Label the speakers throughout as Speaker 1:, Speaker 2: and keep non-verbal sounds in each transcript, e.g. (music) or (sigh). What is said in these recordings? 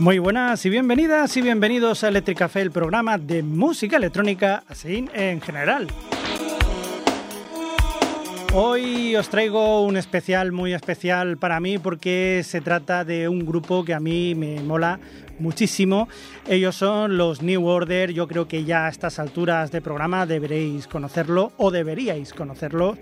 Speaker 1: Muy buenas y bienvenidas y bienvenidos a Electric Café, el programa de música electrónica, así en general. Hoy os traigo un especial muy especial para mí porque se trata de un grupo que a mí me mola muchísimo. Ellos son los New Order. Yo creo que ya a estas alturas de programa deberéis conocerlo o deberíais conocerlo.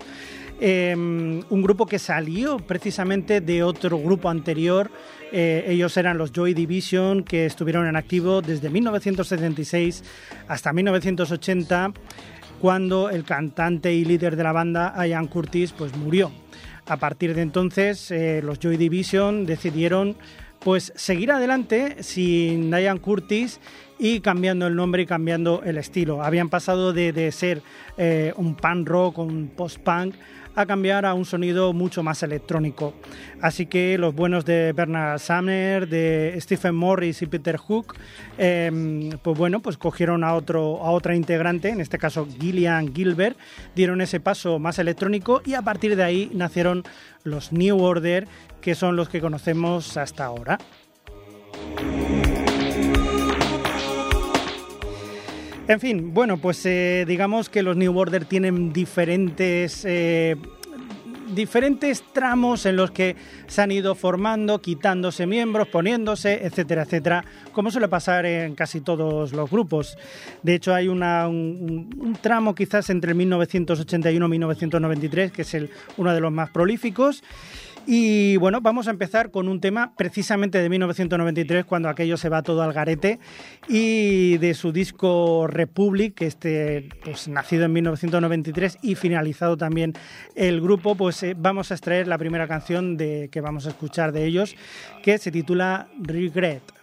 Speaker 1: Em, un grupo que salió precisamente de otro grupo anterior. Eh, ellos eran los Joy Division, que estuvieron en activo desde 1976 hasta 1980, cuando el cantante y líder de la banda, Ian Curtis, pues murió. A partir de entonces, eh, los Joy Division decidieron pues seguir adelante sin Ian Curtis y cambiando el nombre y cambiando el estilo. Habían pasado de, ser eh, un punk rock, un post-punk, a cambiar a un sonido mucho más electrónico. Así que los buenos de Bernard Sumner, de Stephen Morris y Peter Hook, em, pues bueno, pues cogieron a, otro, a otra integrante, en este caso Gillian Gilbert, dieron ese paso más electrónico y a partir de ahí nacieron los New Order, que son los que conocemos hasta ahora. En fin, bueno, pues eh, digamos que los New Order tienen diferentes... Eh, diferentes tramos en los que se han ido formando, quitándose miembros, poniéndose, etcétera, etcétera, como suele pasar en casi todos los grupos. De hecho, hay un, un, tramo quizás entre 1981 y 1993, que es el, uno de los más prolíficos, y bueno, vamos a empezar con un tema precisamente de 1993, cuando aquello se va todo al garete, y de su disco Republic, este, pues nacido en 1993 y finalizado también el grupo, pues eh, vamos a extraer la primera canción de, que vamos a escuchar de ellos, que se titula Regret.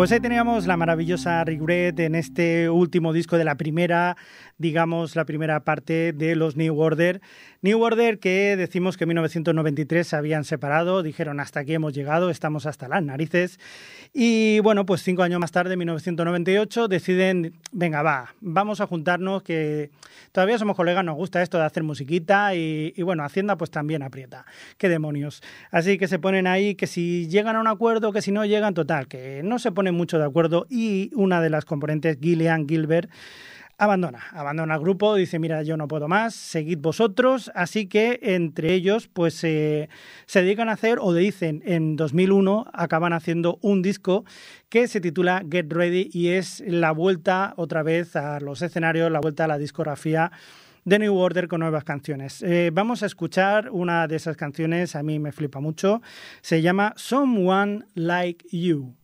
Speaker 2: Pues ahí teníamos la maravillosa Regret en este último disco de la primera, digamos, la primera parte de los New Order. New Order que decimos que en 1993 se habían separado, dijeron hasta aquí hemos llegado, estamos hasta las narices. Y bueno, pues cinco años más tarde, en 1998, deciden, venga, va, vamos a juntarnos, que todavía somos colegas, nos gusta esto de hacer musiquita y, bueno, Hacienda pues también aprieta. Qué demonios. Así que se ponen ahí que si llegan a un acuerdo, que si no llegan, total, que no se ponen mucho de acuerdo y una de las componentes, Gillian Gilbert, abandona, abandona el grupo, dice, mira, yo no puedo más, seguid vosotros, así que entre ellos pues se dedican a hacer, o dicen, en 2001 acaban haciendo un disco que se titula Get Ready y es la vuelta otra vez a los escenarios, la vuelta a la discografía de New Order con nuevas canciones. Eh, vamos a escuchar una de esas canciones, a mí me flipa mucho, se llama Someone Like You.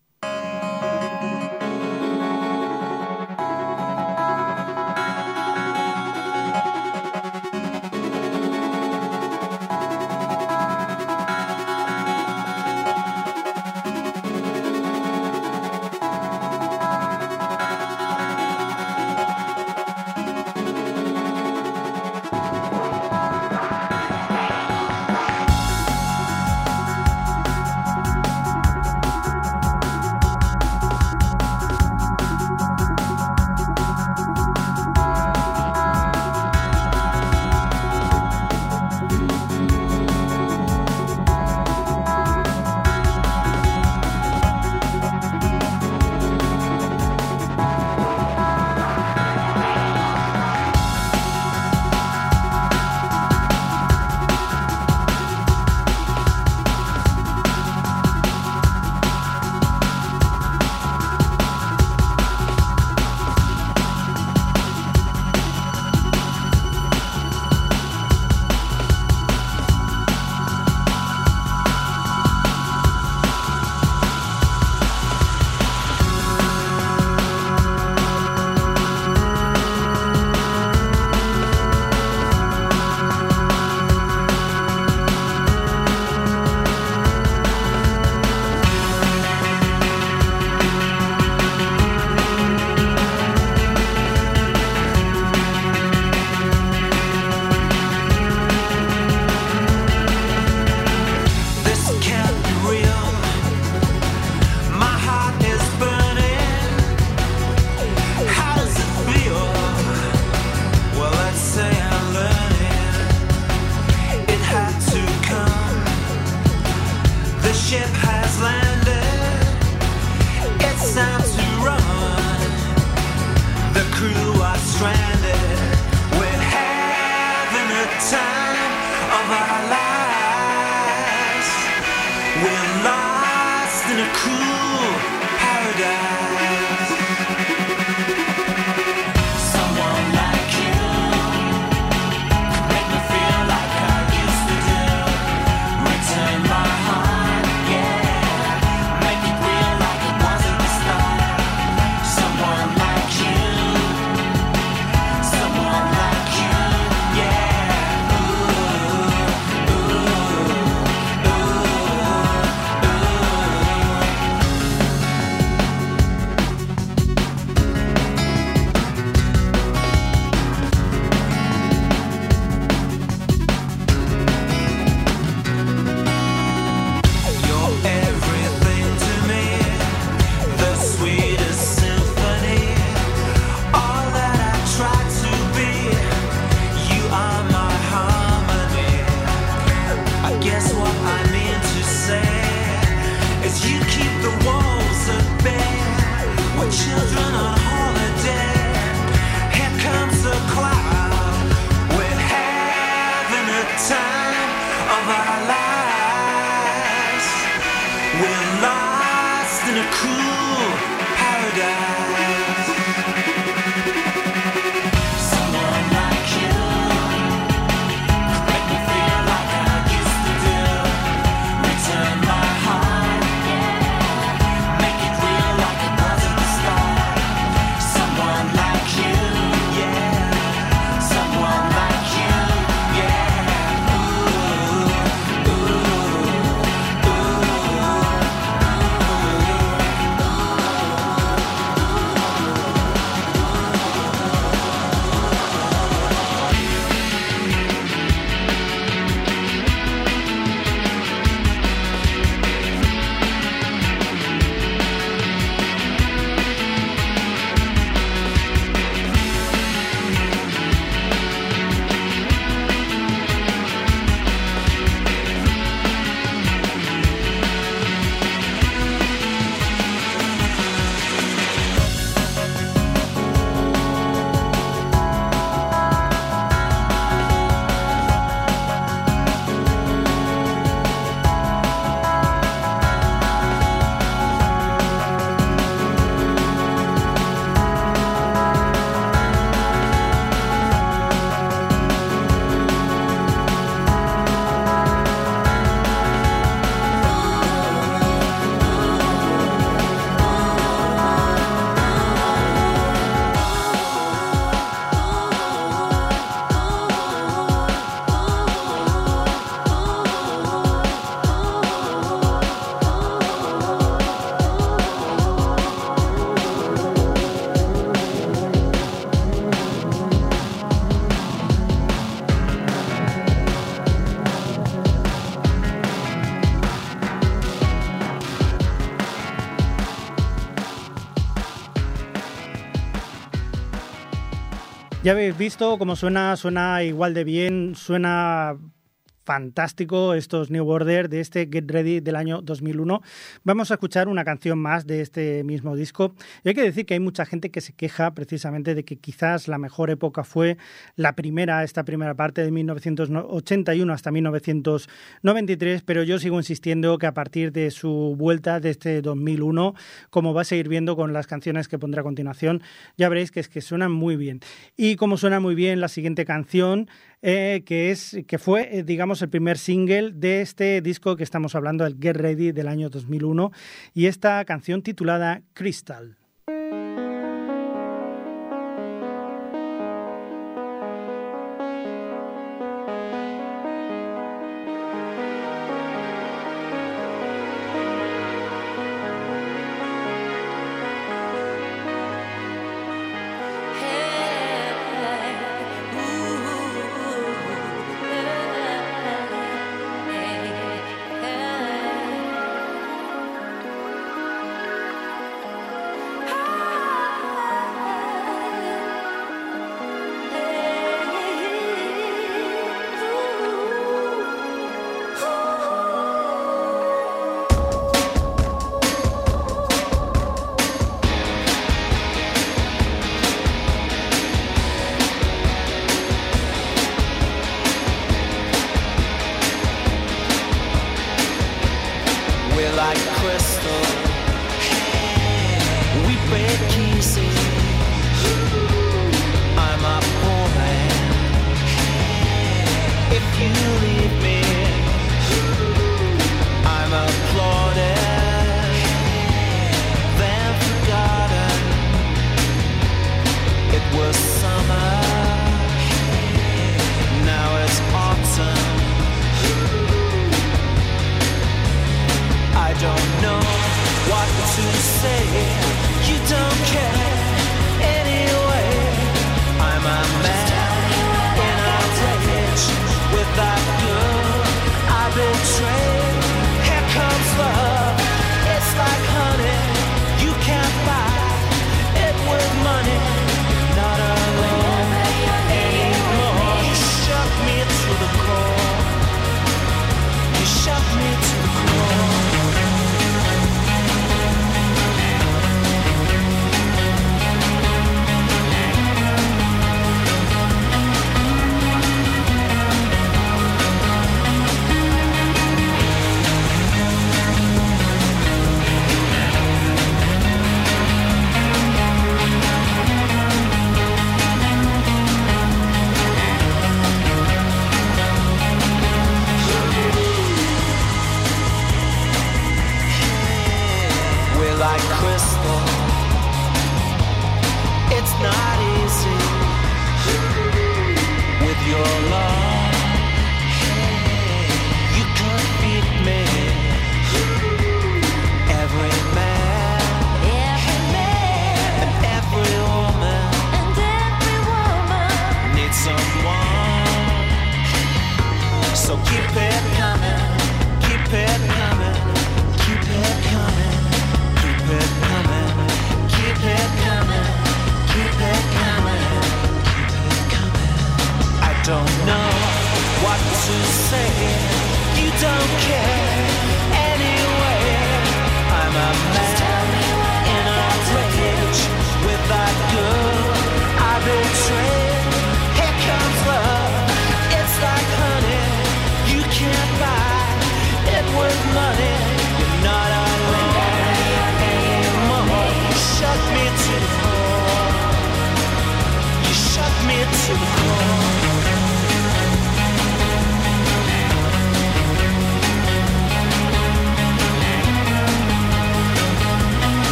Speaker 2: Ya habéis visto cómo suena, suena igual de bien, suena fantástico estos New Order de este Get Ready del año 2001. Vamos a escuchar una canción más de este mismo disco. Y hay que decir que hay mucha gente que se queja precisamente de que quizás la mejor época fue la primera, esta primera parte de 1981 hasta 1993, pero yo sigo insistiendo que a partir de su vuelta de este 2001, como va a seguir viendo con las canciones que pondré a continuación, ya veréis que es que suenan muy bien. Y como suena muy bien la siguiente canción, eh, que, es, que fue, eh, digamos, el primer single de este disco que estamos hablando, el Get Ready del año 2001, y esta canción titulada Crystal.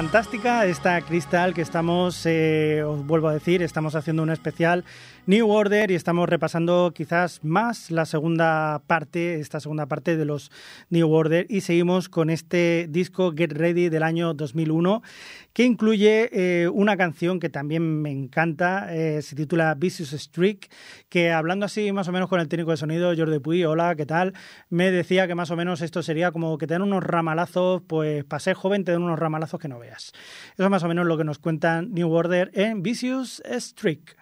Speaker 1: Fantástica esta Cristal que estamos, eh, os vuelvo a decir, estamos haciendo un especial New Order y estamos repasando quizás más la segunda parte, esta segunda parte de los New Order y seguimos con este disco Get Ready del año 2001 que incluye eh, una canción que también me encanta, eh, se titula Vicious Streak, que hablando así más o menos con el técnico de sonido, Jordi Puy, hola, ¿qué tal? Me decía que más o menos esto sería como que te dan unos ramalazos, pues para ser joven te dan unos ramalazos que no veas. Eso es más o menos lo que nos cuentan New Order en Vicious Streak.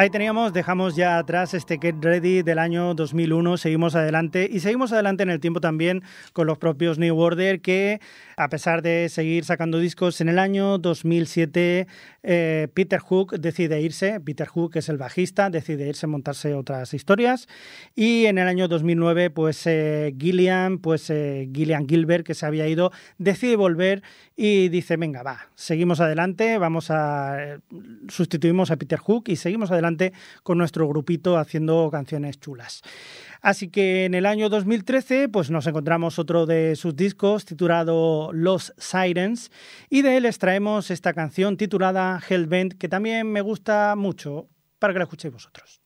Speaker 1: Ahí teníamos, dejamos ya atrás este Get Ready del año 2001, seguimos adelante y seguimos adelante en el tiempo también con los propios New Order que a pesar de seguir sacando discos en el año 2007 eh, Peter Hook decide irse, Peter Hook es el bajista, decide irse a montarse otras historias. Y en el año 2009 pues eh, Gillian, pues eh, Gillian Gilbert que se había ido decide volver y dice venga va, seguimos adelante, vamos a sustituimos a Peter Hook y seguimos adelante con nuestro grupito haciendo canciones chulas. Así que en el año 2013 pues nos encontramos otro de sus discos titulado Los Sirens y de él extraemos esta canción titulada Hellbent que también me gusta mucho para que la escuchéis vosotros.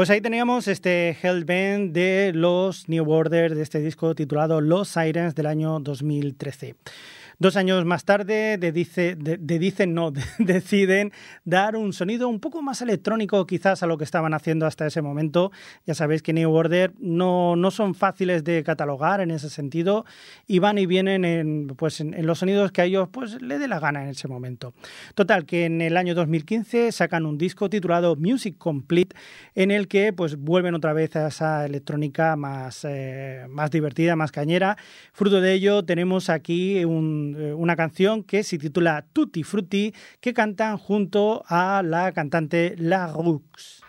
Speaker 2: Pues ahí teníamos este Hellbent de los New Order, de este disco titulado Los Sirens del año 2013. Dos años más tarde, de dice, de, dicen no, (laughs) deciden dar un sonido un poco más electrónico quizás a lo que estaban haciendo hasta ese momento. Ya sabéis que New Order no, no son fáciles de catalogar en ese sentido y van y vienen en, pues, en, los sonidos que a ellos pues, le dé la gana en ese momento. Total, que en el año 2015 sacan un disco titulado Music Complete en el que pues, vuelven otra vez a esa electrónica más, eh, más divertida, más cañera. Fruto de ello tenemos aquí un eh, una canción que se titula Tutti Frutti, que cantan junto a la cantante La Rux.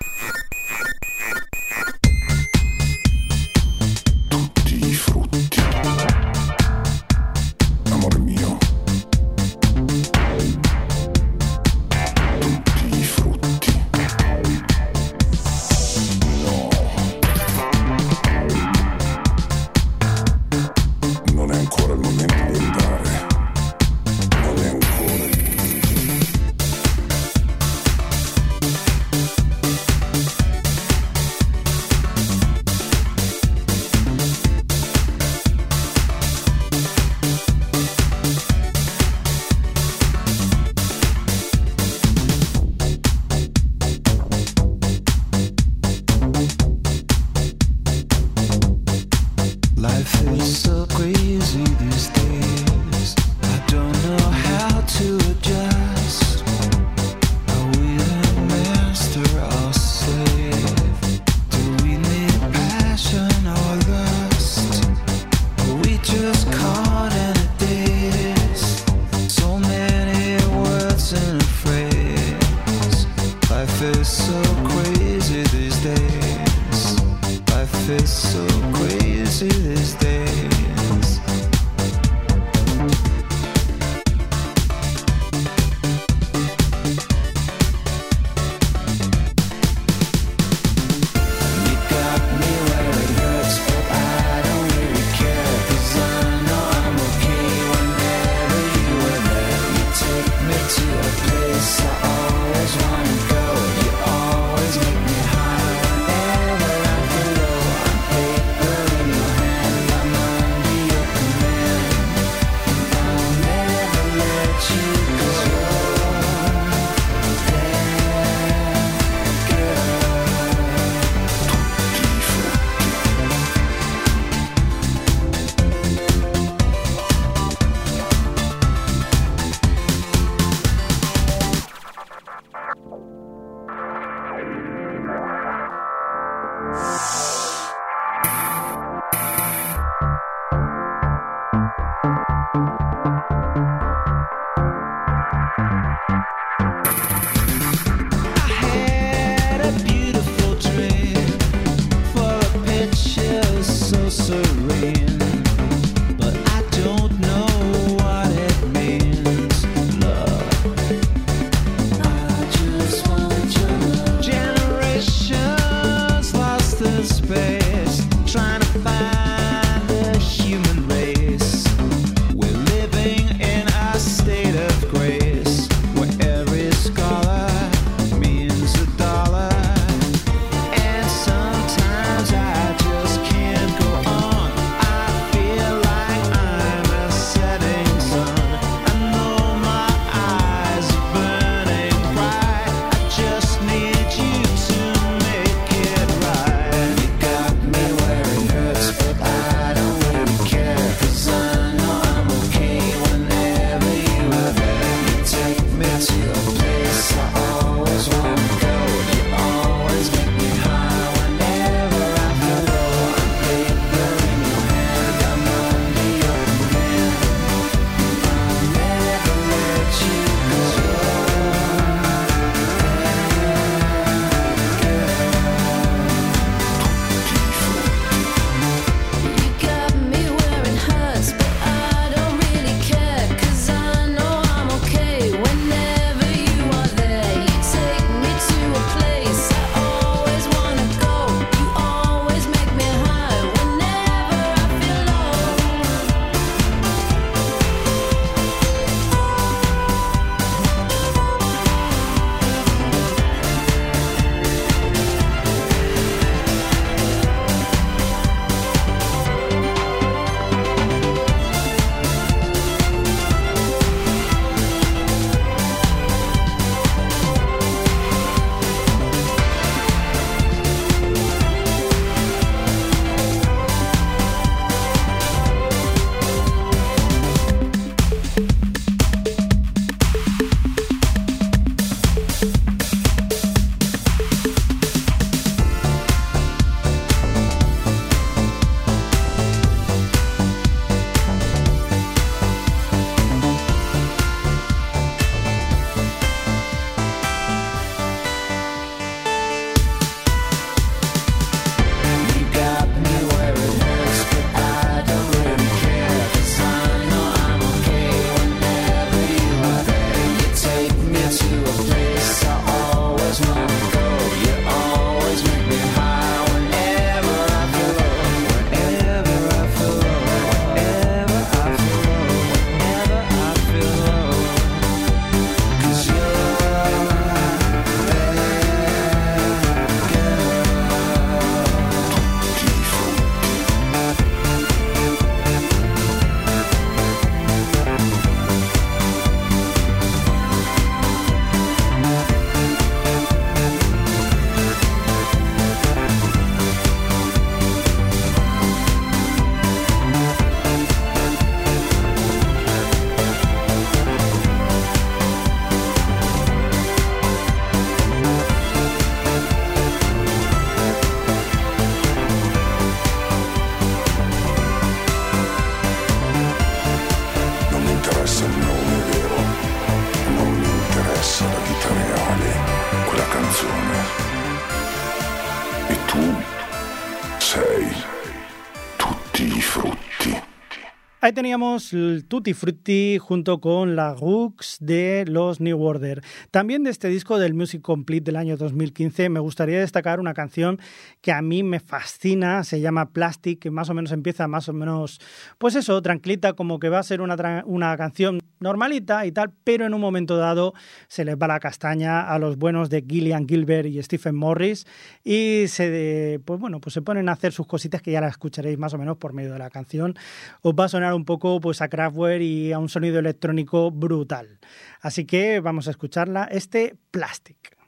Speaker 1: Ahí teníamos Tutti Frutti junto con la Rooks de los New Order. También de este disco del Music Complete del año 2015 me gustaría destacar una canción que a mí me fascina, se llama Plastic, que más o menos empieza más o menos, pues eso, tranquilita, como que va a ser una, una canción normalita y tal, pero en un momento dado se les va la castaña a los buenos de Gillian Gilbert y Stephen Morris y se, pues bueno, pues se ponen a hacer sus cositas que ya las escucharéis más o menos por medio de la canción. Os va a sonar un poco pues a Kraftwerk y a un sonido electrónico brutal. Así que vamos a escucharla, este Plastic.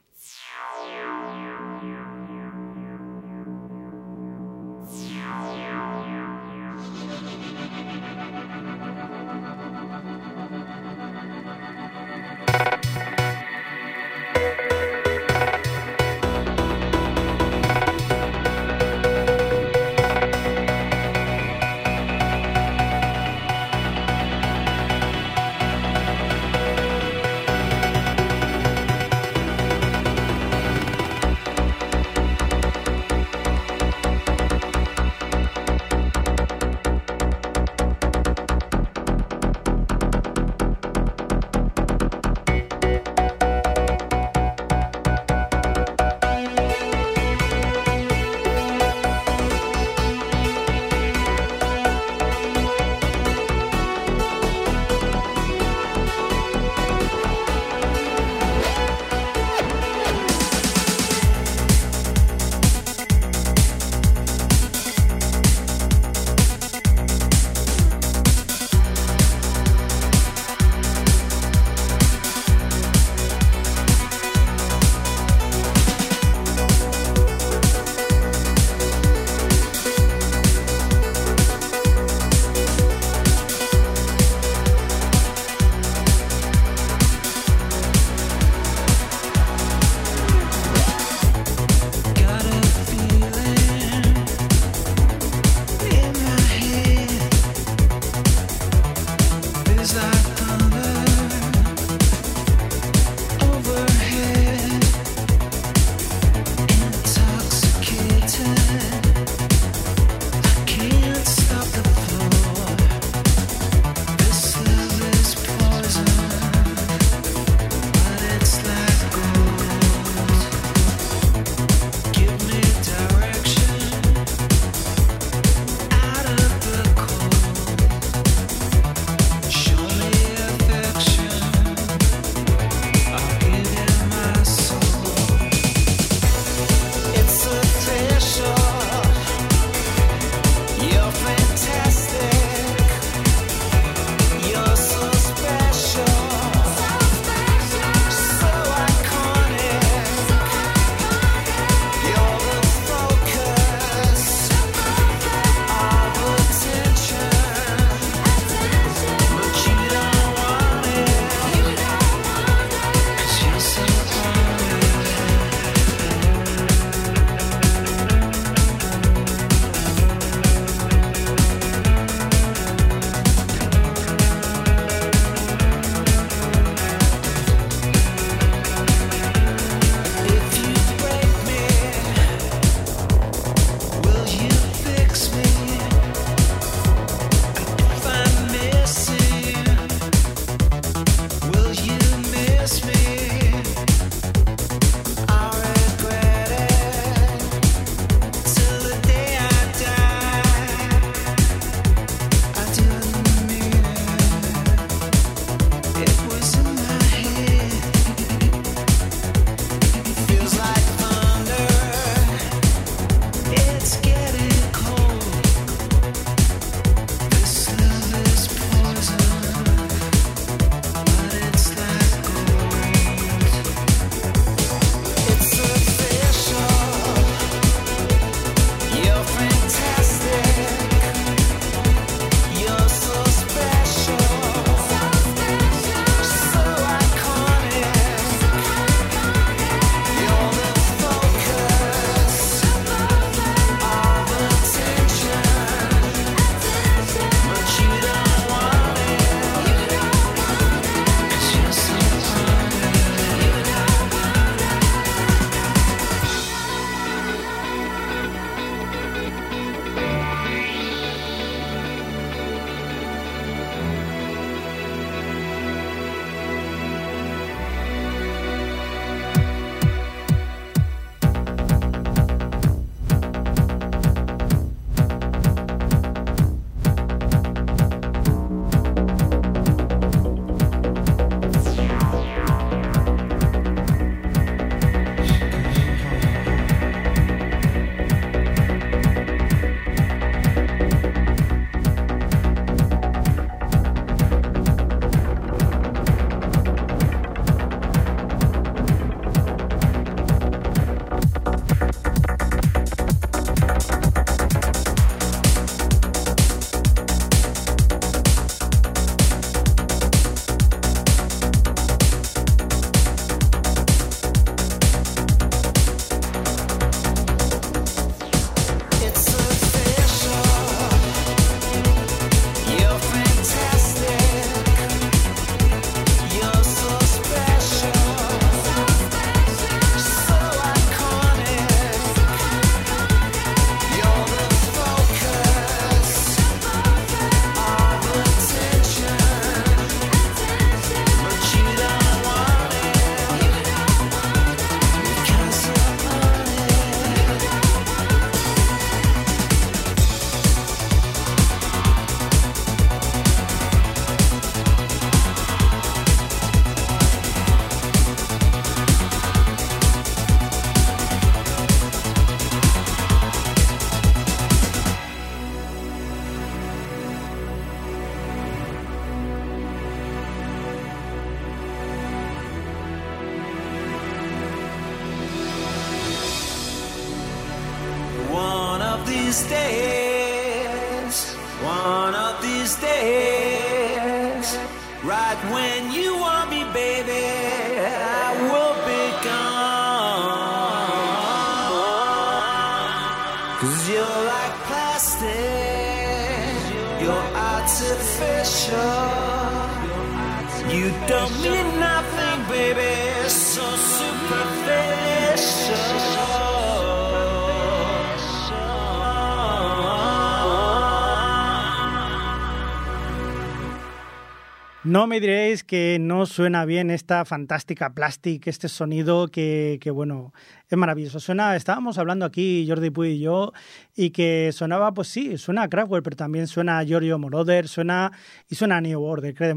Speaker 3: Me
Speaker 1: diréis que no suena bien esta fantástica plastic, este sonido que, que bueno, es maravilloso. Suena, estábamos hablando aquí, Jordi Puy y yo, y que sonaba, pues sí, suena a Kraftwerk, pero también suena a Giorgio Moroder, suena y suena a New Order, qué.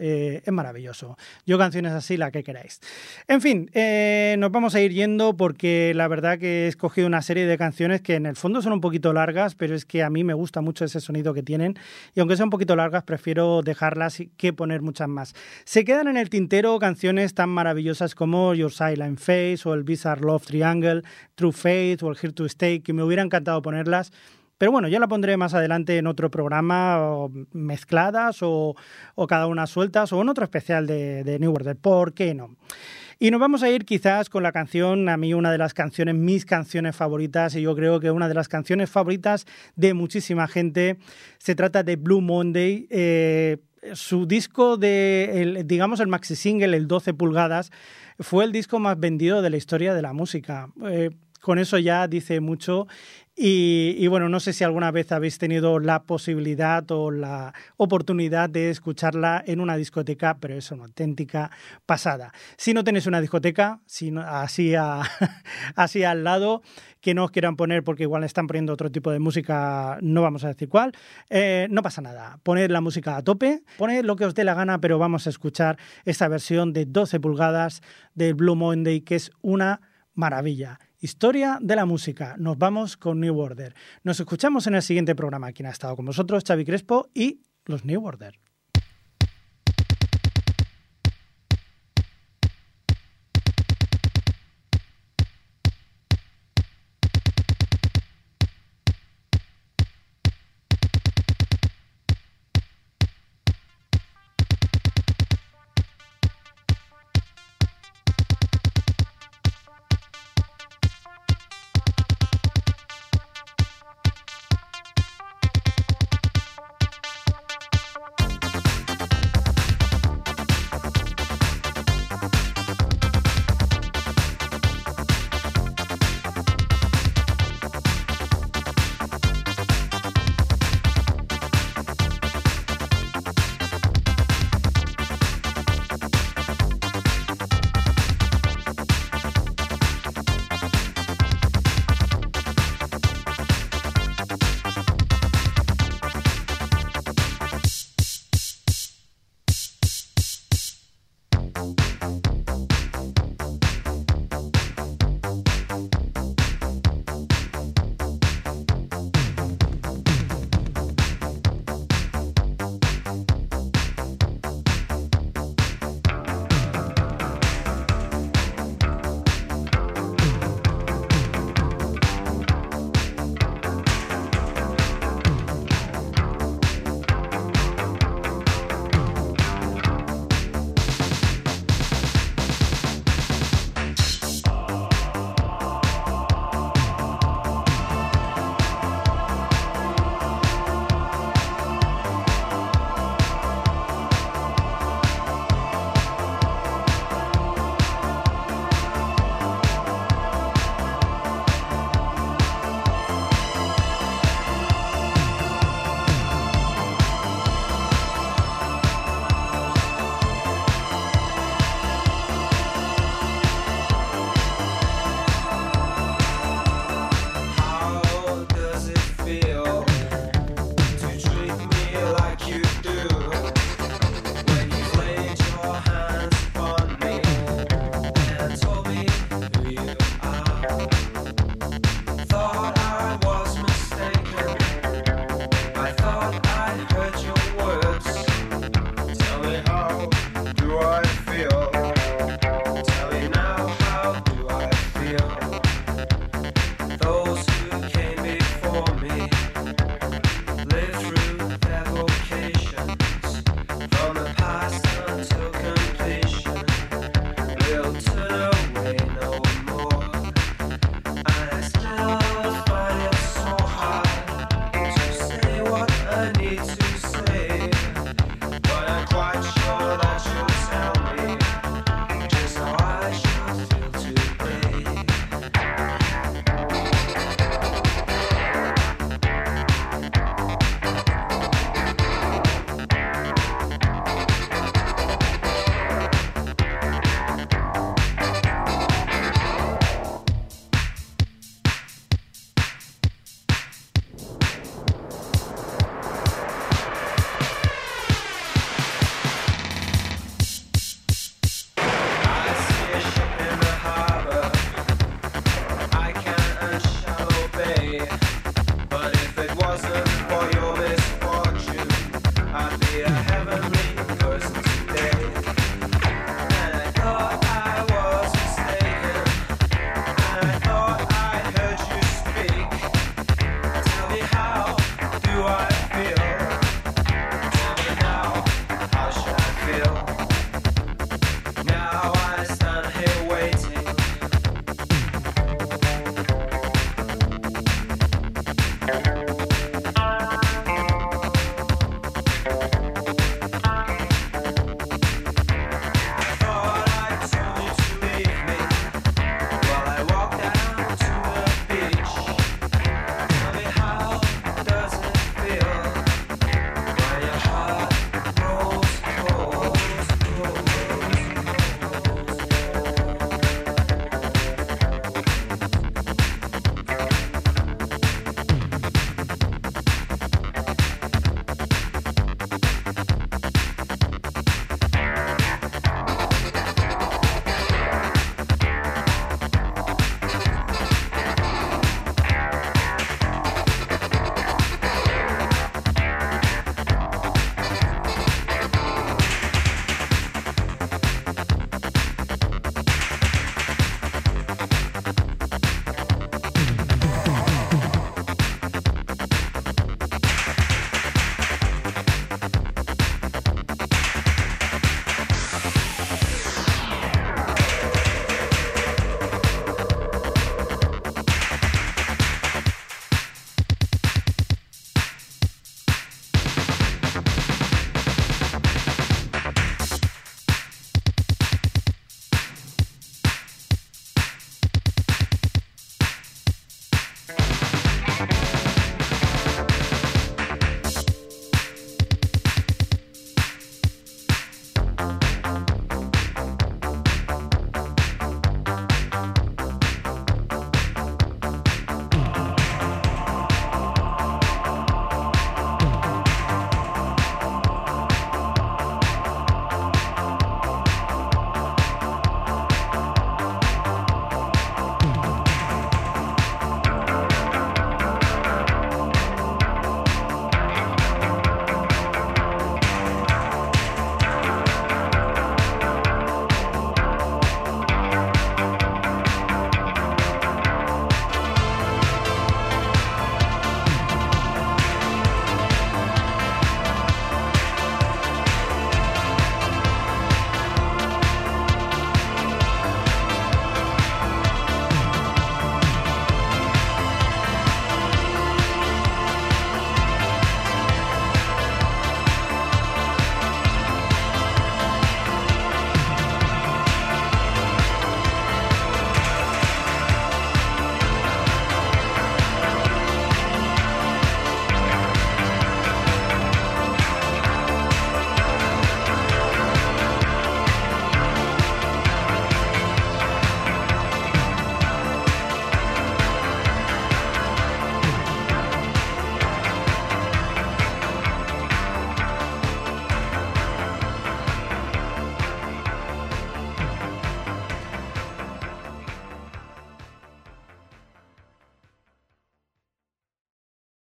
Speaker 1: Eh, es maravilloso. Yo canciones así, la que queráis. En fin, eh, nos vamos a ir yendo porque la verdad que he escogido una serie de canciones que en el fondo son un poquito largas, pero es que a mí me gusta mucho ese sonido que tienen. Y aunque sean un poquito largas, prefiero dejarlas que poner muchas más. Se quedan en el tintero canciones tan maravillosas como Your Silent Face o el Bizarre Love Triangle, True Faith o Here to Stay, que me hubiera encantado ponerlas. Pero bueno, ya la pondré más adelante en otro programa, mezcladas o, cada una sueltas, o en otro especial de, de New Order. ¿Por qué no? Y nos vamos a ir quizás con la canción, a mí una de las canciones, mis canciones favoritas, y yo creo que una de las canciones favoritas de muchísima gente. Se trata de Blue Monday. Eh, su disco de, digamos, el maxi single, el 12 pulgadas, fue el disco más vendido de la historia de la música. Eh, con eso ya dice mucho. Y, bueno, no sé si alguna vez habéis tenido la posibilidad o la oportunidad de escucharla en una discoteca, pero es una auténtica pasada. Si no tenéis una discoteca, si así, (laughs) así al lado, que no os quieran poner porque igual están poniendo otro tipo de música, no vamos a decir cuál, eh, no pasa nada. Poned la música a tope, poned lo que os dé la gana, pero vamos a escuchar esta versión de 12 pulgadas del Blue Monday, que es una maravilla. Historia de la música. Nos vamos con New Order. Nos escuchamos en el siguiente programa. Quien ha estado con vosotros, Xavi Crespo y los New Order.